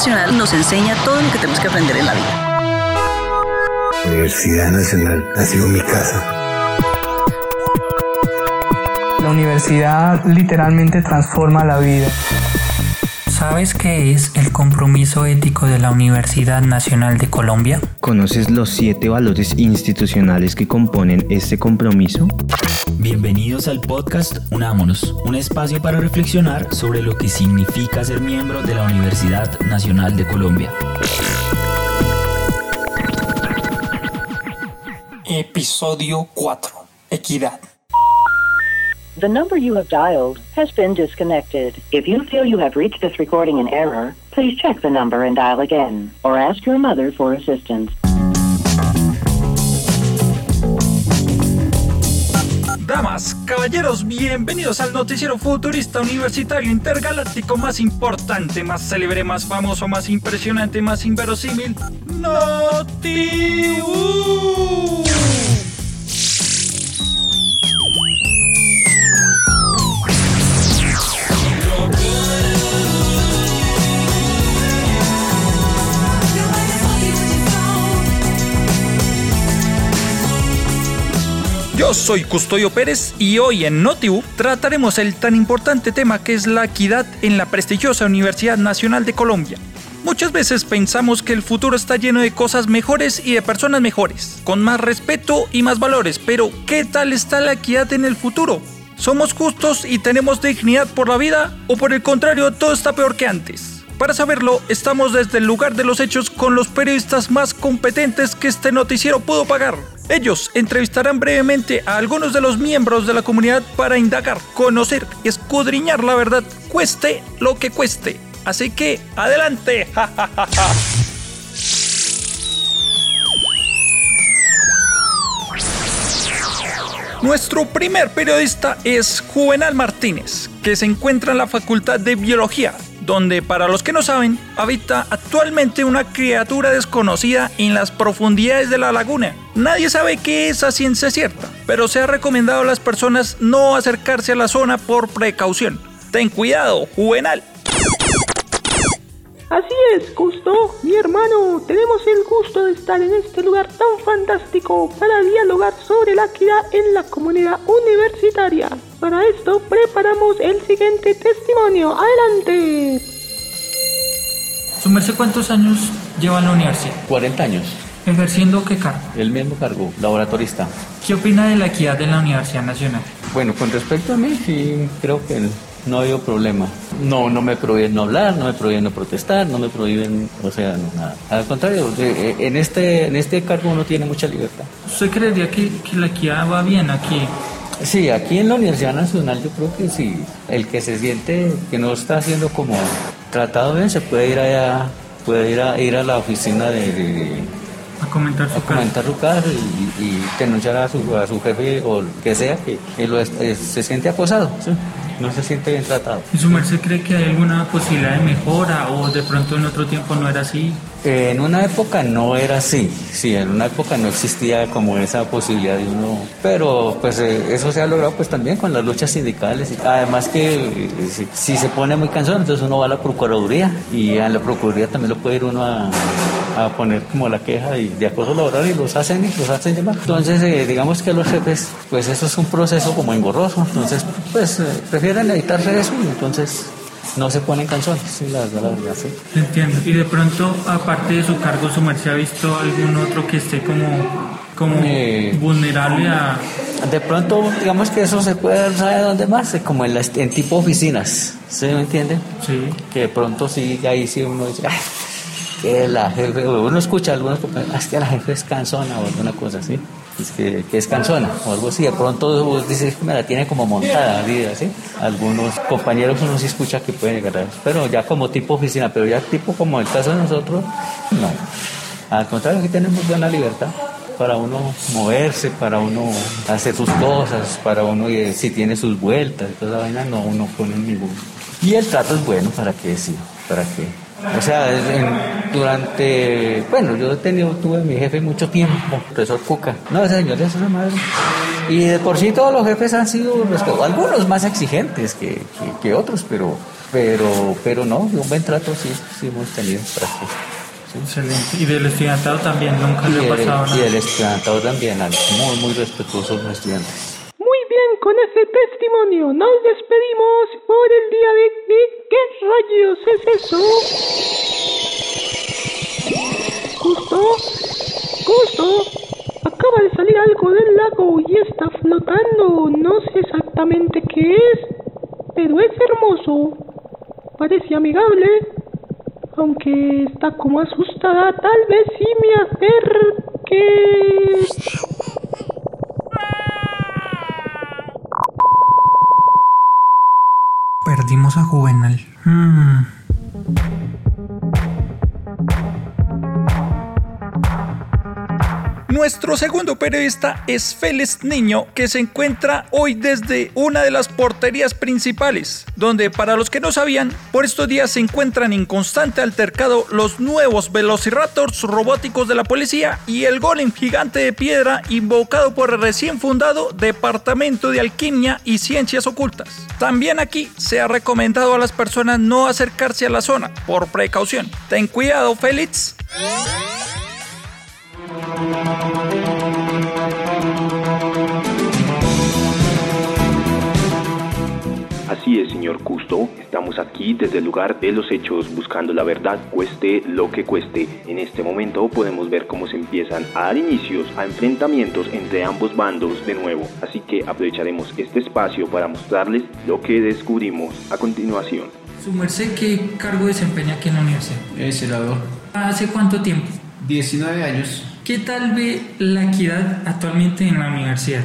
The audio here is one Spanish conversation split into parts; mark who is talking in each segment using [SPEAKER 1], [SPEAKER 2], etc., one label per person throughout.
[SPEAKER 1] Nacional nos enseña todo lo que tenemos que aprender en la vida.
[SPEAKER 2] La Universidad Nacional ha sido mi casa.
[SPEAKER 3] La universidad literalmente transforma la vida.
[SPEAKER 4] ¿Sabes qué es el compromiso ético de la Universidad Nacional de Colombia?
[SPEAKER 5] ¿Conoces los siete valores institucionales que componen este compromiso?
[SPEAKER 6] Bienvenidos al podcast Unámonos, un espacio para reflexionar sobre lo que significa ser miembro de la Universidad Nacional de Colombia.
[SPEAKER 3] Episodio 4. Equidad.
[SPEAKER 7] The number you have dialed has been disconnected. If you feel you have reached this recording in error, please check the number and dial again, or ask your mother for assistance.
[SPEAKER 8] Caballeros, bienvenidos al noticiero futurista universitario intergaláctico más importante, más célebre, más famoso, más impresionante, más inverosímil, Noti. Yo soy Custodio Pérez y hoy en NotiU trataremos el tan importante tema que es la equidad en la prestigiosa Universidad Nacional de Colombia. Muchas veces pensamos que el futuro está lleno de cosas mejores y de personas mejores, con más respeto y más valores, pero ¿qué tal está la equidad en el futuro? ¿Somos justos y tenemos dignidad por la vida o por el contrario todo está peor que antes? Para saberlo, estamos desde el lugar de los hechos con los periodistas más competentes que este noticiero pudo pagar. Ellos entrevistarán brevemente a algunos de los miembros de la comunidad para indagar, conocer y escudriñar la verdad, cueste lo que cueste. Así que, adelante. Nuestro primer periodista es Juvenal Martínez, que se encuentra en la Facultad de Biología, donde para los que no saben, habita actualmente una criatura desconocida en las profundidades de la laguna. Nadie sabe qué es a ciencia cierta, pero se ha recomendado a las personas no acercarse a la zona por precaución. Ten cuidado, Juvenal.
[SPEAKER 9] Así es, Gusto, mi hermano, tenemos el gusto de estar en este lugar tan fantástico para dialogar sobre la equidad en la comunidad universitaria. Para esto preparamos el siguiente testimonio. Adelante.
[SPEAKER 4] ¿Su merced cuántos años lleva en la universidad?
[SPEAKER 10] 40 años.
[SPEAKER 4] ¿Ejerciendo qué cargo?
[SPEAKER 10] El mismo cargo, laboratorista.
[SPEAKER 4] ¿Qué opina de la equidad en la Universidad Nacional?
[SPEAKER 10] Bueno, con respecto a mí, sí, creo que no ha habido problema. No, no me prohíben no hablar, no me prohíben no protestar, no me prohíben, o sea, no, nada. Al contrario, en este, en este cargo uno tiene mucha libertad.
[SPEAKER 4] ¿Usted creería que, que la equidad va bien aquí?
[SPEAKER 10] Sí, aquí en la Universidad Nacional yo creo que sí. El que se siente que no está siendo como tratado bien se puede ir allá, puede ir a, ir a la oficina de, de,
[SPEAKER 4] a comentar su
[SPEAKER 10] a comentar su caso y, y, denunciar a su, a su jefe o que sea que, que lo, se siente acosado. ¿sí? no se siente bien tratado.
[SPEAKER 4] ¿Y su merced cree que hay alguna posibilidad de mejora o de pronto en otro tiempo no era así?
[SPEAKER 10] Eh, en una época no era así, sí, en una época no existía como esa posibilidad de uno, pero pues eh, eso se ha logrado pues también con las luchas sindicales, además que eh, si, si, se pone muy cansado entonces uno va a la Procuraduría y en la Procuraduría también lo puede ir uno a, a poner como la queja de, de acoso laboral y los hacen y los hacen llamar. Entonces eh, digamos que los jefes pues eso es un proceso como engorroso, entonces pues prefieren evitarse eso y entonces no se ponen canciones, sí, la verdad, la verdad, sí.
[SPEAKER 4] Entiendo. Y de pronto, aparte de su cargo, ¿su merced ha visto algún otro que esté como, como
[SPEAKER 10] Eh,
[SPEAKER 4] vulnerable a...?
[SPEAKER 10] De pronto, digamos que eso se puede, ¿sabe dónde más? Como en, las, en tipo oficinas, ¿sí me entiende?
[SPEAKER 4] Sí.
[SPEAKER 10] Que de pronto sí, ahí sí uno dice, "Ay, que la jefe, uno escucha a algunos compañeros, "Ah, es que la jefe es cansona o alguna cosa así. es que, que, es cansona o algo así. De pronto vos dices que me la tiene como montada, ¿sí? Algunos compañeros uno sí escucha que pueden llegar a eso, pero ya como tipo oficina, pero ya tipo como el caso de nosotros, no. Al contrario, aquí tenemos buena libertad para uno moverse, para uno hacer sus cosas, para uno si tiene sus vueltas, toda esa vaina, no uno pone ningún. Y el trato es bueno, ¿para qué decir? ¿Para qué? O sea, durante, bueno, yo he tenido, tuve mi jefe mucho tiempo, profesor Cuca. No, ese señor es una madre. Y de por sí todos los jefes han sido, algunos más exigentes que, que, otros, pero, pero, pero no, un buen trato sí, sí hemos tenido para que
[SPEAKER 4] Excelente. Y del estudiantado también, nunca le ha pasado nada.
[SPEAKER 10] Y del estudiantado también, muy, muy respetuosos los estudiantes.
[SPEAKER 9] Muy bien, con ese testimonio nos despedimos por el día de ¿Qué rayos es eso? Justo, justo, acaba de salir algo del lago y está flotando. No sé exactamente qué es, pero es hermoso. Parece amigable aunque está como asustada, tal vez sí me acerque.
[SPEAKER 4] Perdimos a Juvenal. 嗯。
[SPEAKER 8] Nuestro segundo periodista es Félix Niño, que se encuentra hoy desde una de las porterías principales, donde para los que no sabían, por estos días se encuentran en constante altercado los nuevos Velociraptors robóticos de la policía y el golem gigante de piedra invocado por el recién fundado Departamento de Alquimia y Ciencias Ocultas. También aquí se ha recomendado a las personas no acercarse a la zona por precaución. Ten cuidado, Félix.
[SPEAKER 11] Así es, señor Custo. Estamos aquí desde el lugar de los hechos buscando la verdad, cueste lo que cueste. En este momento podemos ver cómo se empiezan a dar inicios a enfrentamientos entre ambos bandos de nuevo. Así que aprovecharemos este espacio para mostrarles lo que descubrimos a continuación.
[SPEAKER 4] ¿Su merced qué cargo desempeña aquí en la universidad?
[SPEAKER 12] Es senador.
[SPEAKER 4] ¿Hace cuánto tiempo?
[SPEAKER 12] 19 años.
[SPEAKER 4] ¿Qué tal ve la equidad actualmente en la universidad?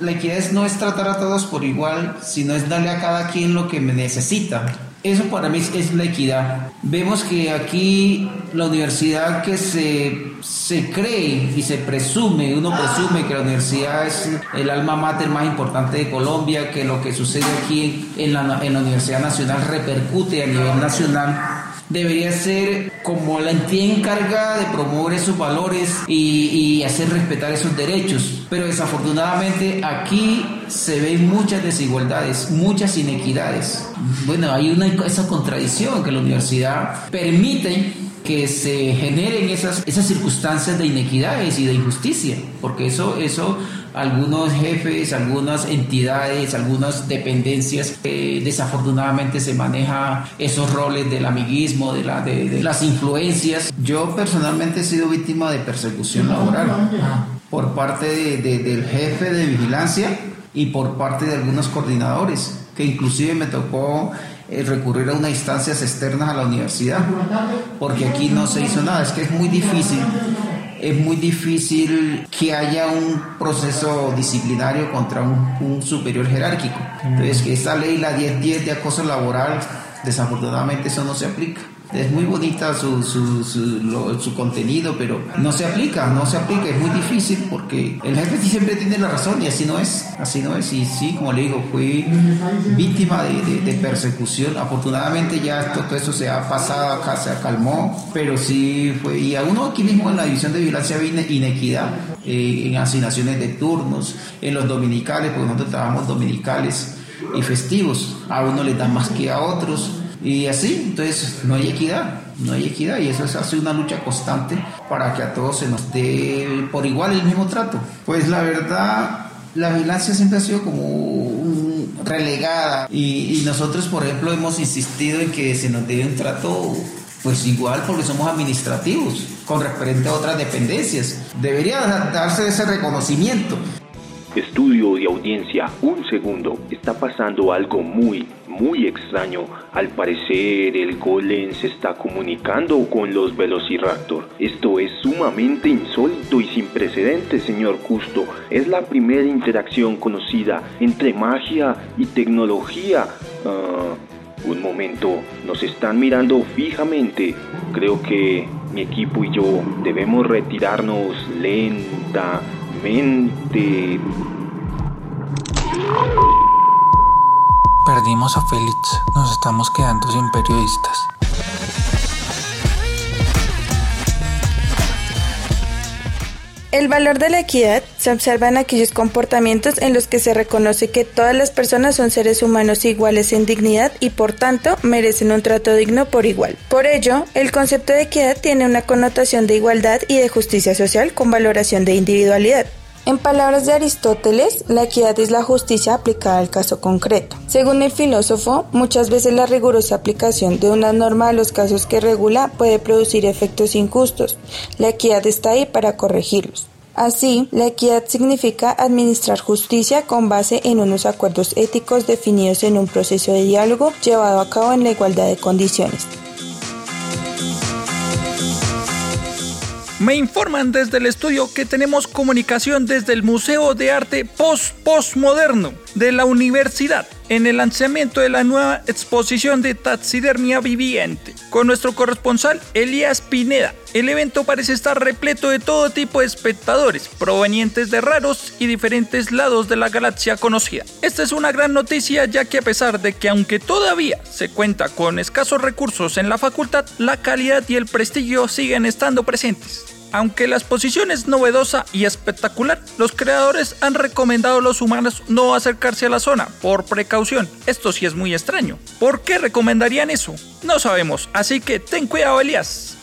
[SPEAKER 12] La equidad no es tratar a todos por igual, sino es darle a cada quien lo que necesita. Eso para mí es la equidad. Vemos que aquí la universidad que se, se cree y se presume, uno presume que la universidad es el alma mater más importante de Colombia, que lo que sucede aquí en la, en la Universidad Nacional repercute a nivel nacional debería ser como la entidad encargada de promover esos valores y, hacer respetar esos derechos. Pero desafortunadamente aquí se ven muchas desigualdades, muchas inequidades. Bueno, hay una esa contradicción que la universidad permite que se generen esas, esas circunstancias de inequidades y de injusticia, porque eso, eso algunos jefes, algunas entidades, algunas dependencias, desafortunadamente se maneja esos roles del amiguismo, de, la, de, las influencias. Yo personalmente he sido víctima de persecución laboral por parte del jefe de vigilancia y por parte de algunos coordinadores, que inclusive me tocó eh, recurrir a unas instancias externas a la universidad, porque aquí no se hizo nada, es que es muy difícil es muy difícil que haya un proceso disciplinario contra un, superior jerárquico. Entonces, que esta ley, la 1010 de acoso laboral, desafortunadamente eso no se aplica. Es muy bonita su, su, su, contenido, pero no se aplica, no se aplica, es muy difícil porque el jefe siempre tiene la razón y así no es, así no es. Y sí, como le digo, fui víctima de, de, persecución. Afortunadamente ya esto, todo eso se ha pasado acá, se calmó, pero sí fue. Y a uno aquí mismo en la división de vigilancia había inequidad eh, en asignaciones de turnos, en los dominicales, porque nosotros trabajamos dominicales y festivos. A uno le dan más que a otros y así, entonces no hay equidad, no hay equidad y eso es hace una lucha constante para que a todos se nos dé por igual el mismo trato. Pues la verdad, la vigilancia siempre ha sido como relegada y, nosotros, por ejemplo, hemos insistido en que se nos dé un trato pues igual porque somos administrativos con referente a otras dependencias. Debería darse ese reconocimiento.
[SPEAKER 11] Estudio de audiencia, un segundo. Está pasando algo muy, muy extraño. Al parecer el golem se está comunicando con los Velociraptor. Esto es sumamente insólito y sin precedentes, señor Custo. Es la primera interacción conocida entre magia y tecnología. Ah, un momento, nos están mirando fijamente. Creo que mi equipo y yo debemos retirarnos lentamente.
[SPEAKER 4] Perdimos a Félix, nos estamos quedando sin periodistas.
[SPEAKER 13] El valor de la equidad se observa en aquellos comportamientos en los que se reconoce que todas las personas son seres humanos iguales en dignidad y por tanto merecen un trato digno por igual. Por ello, el concepto de equidad tiene una connotación de igualdad y de justicia social con valoración de individualidad. En palabras de Aristóteles, la equidad es la justicia aplicada al caso concreto. Según el filósofo, muchas veces la rigurosa aplicación de una norma a los casos que regula puede producir efectos injustos. La equidad está ahí para corregirlos. Así, la equidad significa administrar justicia con base en unos acuerdos éticos definidos en un proceso de diálogo llevado a cabo en la igualdad de condiciones.
[SPEAKER 8] Me informan desde el estudio que tenemos comunicación desde el Museo de Arte Post-Postmoderno de la Universidad en el lanzamiento de la nueva exposición de taxidermia viviente con nuestro corresponsal Elías Pineda. El evento parece estar repleto de todo tipo de espectadores provenientes de raros y diferentes lados de la galaxia conocida. Esta es una gran noticia ya que a pesar de que aunque todavía se cuenta con escasos recursos en la facultad, la calidad y el prestigio siguen estando presentes. Aunque la exposición es novedosa y espectacular, los creadores han recomendado a los humanos no acercarse a la zona por precaución. Esto sí es muy extraño. ¿Por qué recomendarían eso? No sabemos, así que ten cuidado Elías.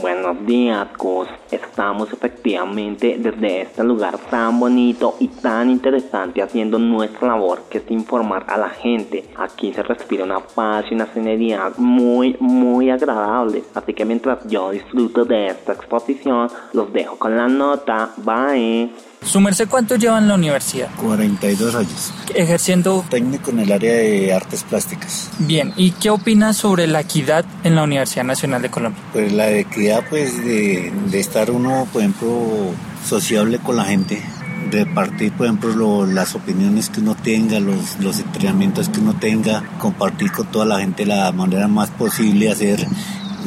[SPEAKER 14] Buenos días, Cos. Estamos efectivamente desde este lugar tan bonito y tan interesante haciendo nuestra labor que es informar a la gente. Aquí se respira una paz y una serenidad muy, muy agradable. Así que mientras yo disfruto de esta exposición, los dejo con la nota. Bye.
[SPEAKER 4] ¿Su merced cuánto lleva en la universidad?
[SPEAKER 2] 42 años.
[SPEAKER 4] Ejerciendo
[SPEAKER 2] técnico en el área de artes plásticas.
[SPEAKER 4] Bien, ¿y qué opina sobre la equidad en la Universidad Nacional de Colombia?
[SPEAKER 2] Pues la equidad pues de, de estar uno, por ejemplo, sociable con la gente, repartir, por ejemplo, las opiniones que uno tenga, los, los entrenamientos que uno tenga, compartir con toda la gente la manera más posible, hacer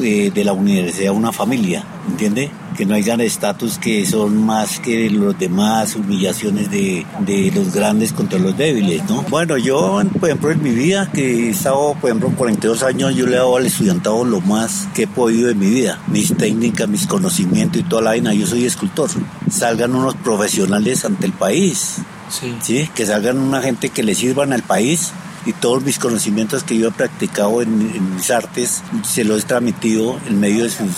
[SPEAKER 2] eh, de la universidad una familia, ¿entiende? Que no hayan estatus que son más que los demás, humillaciones de, de, los grandes contra los débiles, ¿no? Bueno, yo, por ejemplo, en mi vida, que he estado, por ejemplo, 42 años, yo le he dado al estudiantado lo más que he podido en mi vida, mis técnicas, mis conocimientos y toda la vaina. Yo soy escultor. Salgan unos profesionales ante el país,
[SPEAKER 4] sí.
[SPEAKER 2] ¿sí? Que salgan una gente que le sirvan al país y todos mis conocimientos que yo he practicado en, mis artes se los he transmitido en medio de sus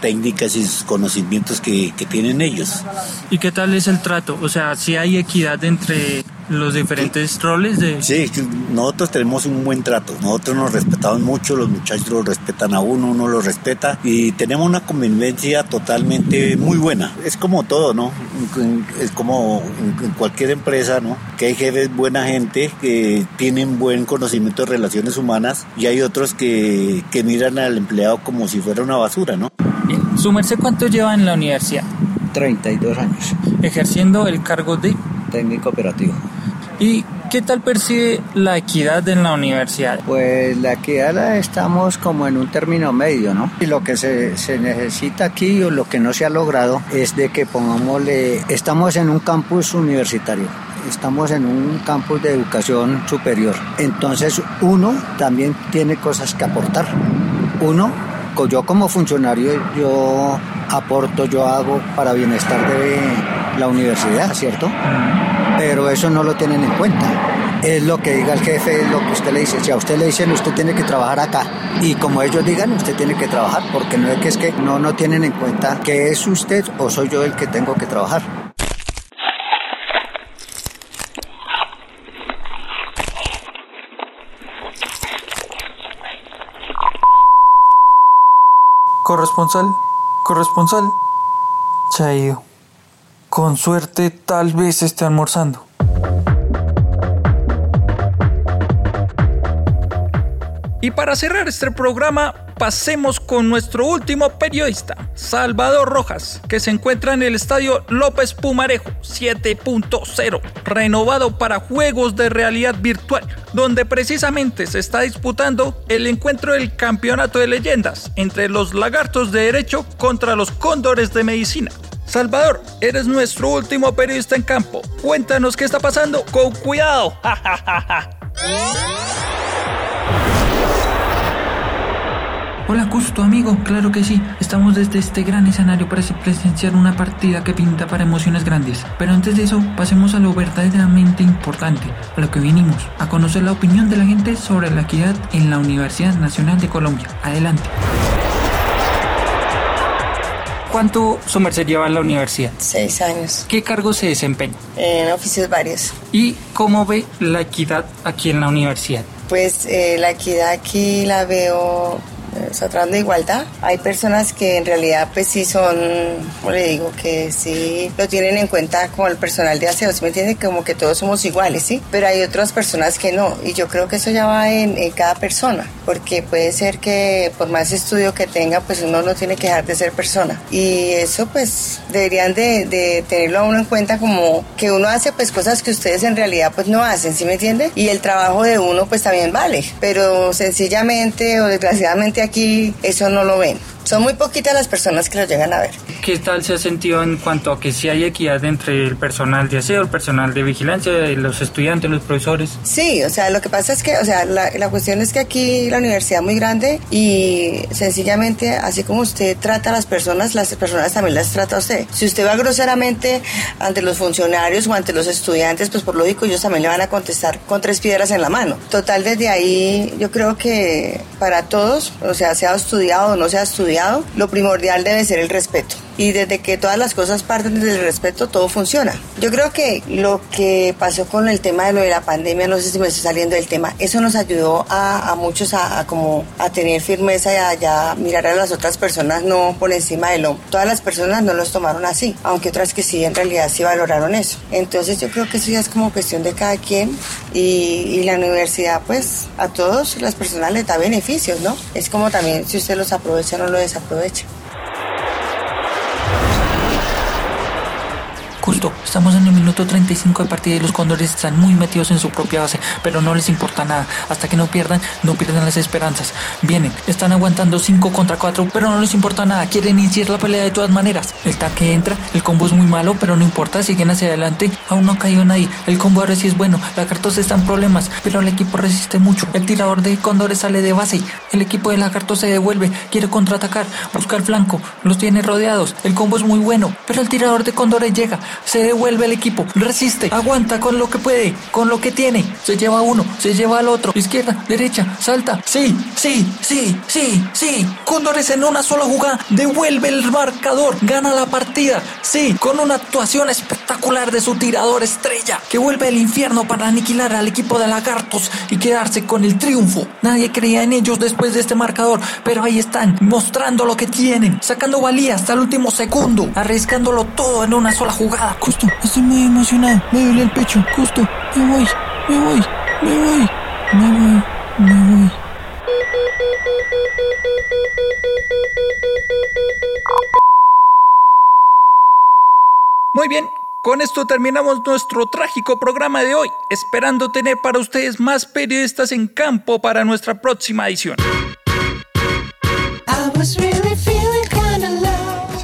[SPEAKER 2] técnicas y sus conocimientos que tienen ellos.
[SPEAKER 4] ¿Y qué tal es el trato? O sea, si hay equidad entre los diferentes roles de...
[SPEAKER 2] Sí, nosotros tenemos un buen trato, nosotros nos respetamos mucho, los muchachos lo respetan a uno, uno lo respeta y tenemos una convivencia totalmente muy buena. Es como todo, ¿no? Es como en cualquier empresa, ¿no? Que hay jefes buena gente que tienen buen conocimiento de relaciones humanas y hay otros que, que miran al empleado como si fuera una basura, ¿no?
[SPEAKER 4] Bien. ¿Su merced cuánto lleva en la universidad?
[SPEAKER 2] 32 años.
[SPEAKER 4] Ejerciendo el cargo de...
[SPEAKER 2] Técnico operativo.
[SPEAKER 4] ¿Y qué tal percibe la equidad en la universidad?
[SPEAKER 15] Pues la equidad la estamos como en un término medio, ¿no? Y lo que se, se, necesita aquí o lo que no se ha logrado es de que pongámosle, estamos en un campus universitario. Estamos en un campus de educación superior. Entonces uno también tiene cosas que aportar. Uno, yo como funcionario, yo aporto, yo hago para bienestar de la universidad, ¿cierto? Pero eso no lo tienen en cuenta. Es lo que diga el jefe, es lo que usted le dice. Si a usted le dicen, usted tiene que trabajar acá. Y como ellos digan, usted tiene que trabajar, porque no es que es que no, no tienen en cuenta que es usted o soy yo el que tengo que trabajar.
[SPEAKER 4] Corresponsal, corresponsal, ido.
[SPEAKER 8] Con suerte tal vez esté almorzando. Y para cerrar este programa, pasemos con nuestro último periodista, Salvador Rojas, que se encuentra en el estadio López Pumarejo 7.0, renovado para juegos de realidad virtual, donde precisamente se está disputando el encuentro del campeonato de leyendas entre los lagartos de derecho contra los cóndores de medicina. Salvador, eres nuestro último periodista en campo. Cuéntanos qué está pasando. Con cuidado.
[SPEAKER 4] Hola Custo, amigo, claro que sí. Estamos desde este gran escenario para presenciar una partida que pinta para emociones grandes. Pero antes de eso, pasemos a lo verdaderamente importante, a lo que vinimos, a conocer la opinión de la gente sobre la equidad en la Universidad Nacional de Colombia. Adelante. ¿Cuánto su merced lleva en la universidad?
[SPEAKER 16] Seis años.
[SPEAKER 4] ¿Qué cargo se desempeña?
[SPEAKER 16] En oficios varios.
[SPEAKER 4] ¿Y cómo ve la equidad aquí en la universidad?
[SPEAKER 16] Pues eh, la equidad aquí la veo está tratando de igualdad. Hay personas que en realidad pues sí son, como le digo, que sí lo tienen en cuenta como el personal de aseo, ¿sí me entiende? Como que todos somos iguales, ¿sí? Pero hay otras personas que no y yo creo que eso ya va en, cada persona, porque puede ser que por más estudio que tenga, pues uno no tiene que dejar de ser persona. Y eso pues deberían de, de tenerlo a uno en cuenta como que uno hace pues cosas que ustedes en realidad pues no hacen, ¿sí me entiende? Y el trabajo de uno pues también vale, pero sencillamente o desgraciadamente aquí eso no lo ven. Son muy poquitas las personas que lo llegan a ver.
[SPEAKER 4] ¿Qué tal se ha sentido en cuanto a que si hay equidad entre el personal de aseo, el personal de vigilancia, los estudiantes, los profesores?
[SPEAKER 16] Sí, o sea, lo que pasa es que, o sea, la, la cuestión es que aquí la universidad es muy grande y sencillamente, así como usted trata a las personas, las personas también las trata a usted. Si usted va groseramente ante los funcionarios o ante los estudiantes, pues por lógico ellos también le van a contestar con tres piedras en la mano. Total, desde ahí yo creo que para todos, o sea, sea estudiado o no sea estudiado, lo primordial debe ser el respeto. Y desde que todas las cosas parten del respeto, todo funciona. Yo creo que lo que pasó con el tema de lo de la pandemia, no sé si me estoy saliendo del tema, eso nos ayudó a, muchos a, como a tener firmeza y a, mirar a las otras personas no por encima de lo. Todas las personas no los tomaron así, aunque otras que sí, en realidad sí valoraron eso. Entonces yo creo que eso ya es como cuestión de cada quien y, y la universidad pues a todos las personas les da beneficios, ¿no? Es como también si usted los aprovecha o no lo desaprovecha.
[SPEAKER 4] Justo, estamos en el minuto 35 de partida y los cóndores están muy metidos en su propia base, pero no les importa nada. Hasta que no pierdan, no pierdan las esperanzas. Vienen, están aguantando 5 contra 4, pero no les importa nada. Quieren iniciar la pelea de todas maneras. El taque entra, el combo es muy malo, pero no importa, siguen hacia adelante. Aún no ha caído nadie. El combo ahora sí es bueno. La Lagartos está en problemas, pero el equipo resiste mucho. El tirador de cóndores sale de base. El equipo de Lagartos se devuelve, quiere contraatacar, busca el flanco, los tiene rodeados. El combo es muy bueno, pero el tirador de cóndores llega se devuelve el equipo, resiste, aguanta con lo que puede, con lo que tiene, se lleva uno, se lleva al otro, izquierda, derecha, salta, sí, sí, sí, sí, sí, Cóndores en una sola jugada, devuelve el marcador, gana la partida, sí, con una actuación espectacular de su tirador estrella, que vuelve el infierno para aniquilar al equipo de lagartos y quedarse con el triunfo. Nadie creía en ellos después de este marcador, pero ahí están, mostrando lo que tienen, sacando valía hasta el último segundo, arriesgándolo todo en una sola jugada.
[SPEAKER 17] Justo, estoy muy emocionado. Me duele el pecho. Justo, me voy, me voy, me voy, me voy, me voy.
[SPEAKER 8] Muy bien, con esto terminamos nuestro trágico programa de hoy, esperando tener para ustedes más periodistas en campo para nuestra próxima edición.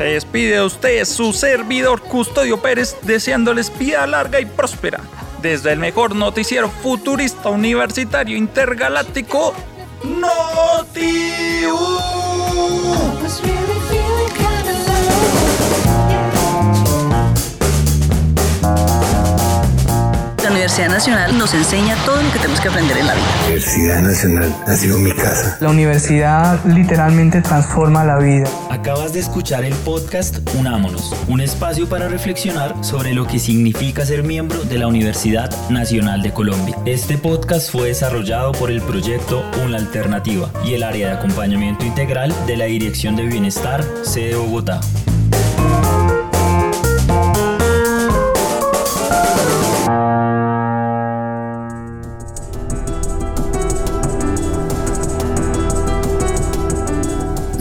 [SPEAKER 8] Se despide de ustedes su servidor Custodio Pérez, deseándoles vida larga y próspera. Desde el mejor noticiero futurista universitario intergaláctico, NOTIU.
[SPEAKER 1] Universidad Nacional nos enseña todo lo que tenemos que aprender en la vida.
[SPEAKER 18] La Universidad Nacional ha sido mi casa.
[SPEAKER 3] La universidad literalmente transforma la vida.
[SPEAKER 6] Acabas de escuchar el podcast Unámonos, un espacio para reflexionar sobre lo que significa ser miembro de la Universidad Nacional de Colombia. Este podcast fue desarrollado por el proyecto Una Alternativa y el área de acompañamiento integral de la Dirección de Bienestar, sede Bogotá.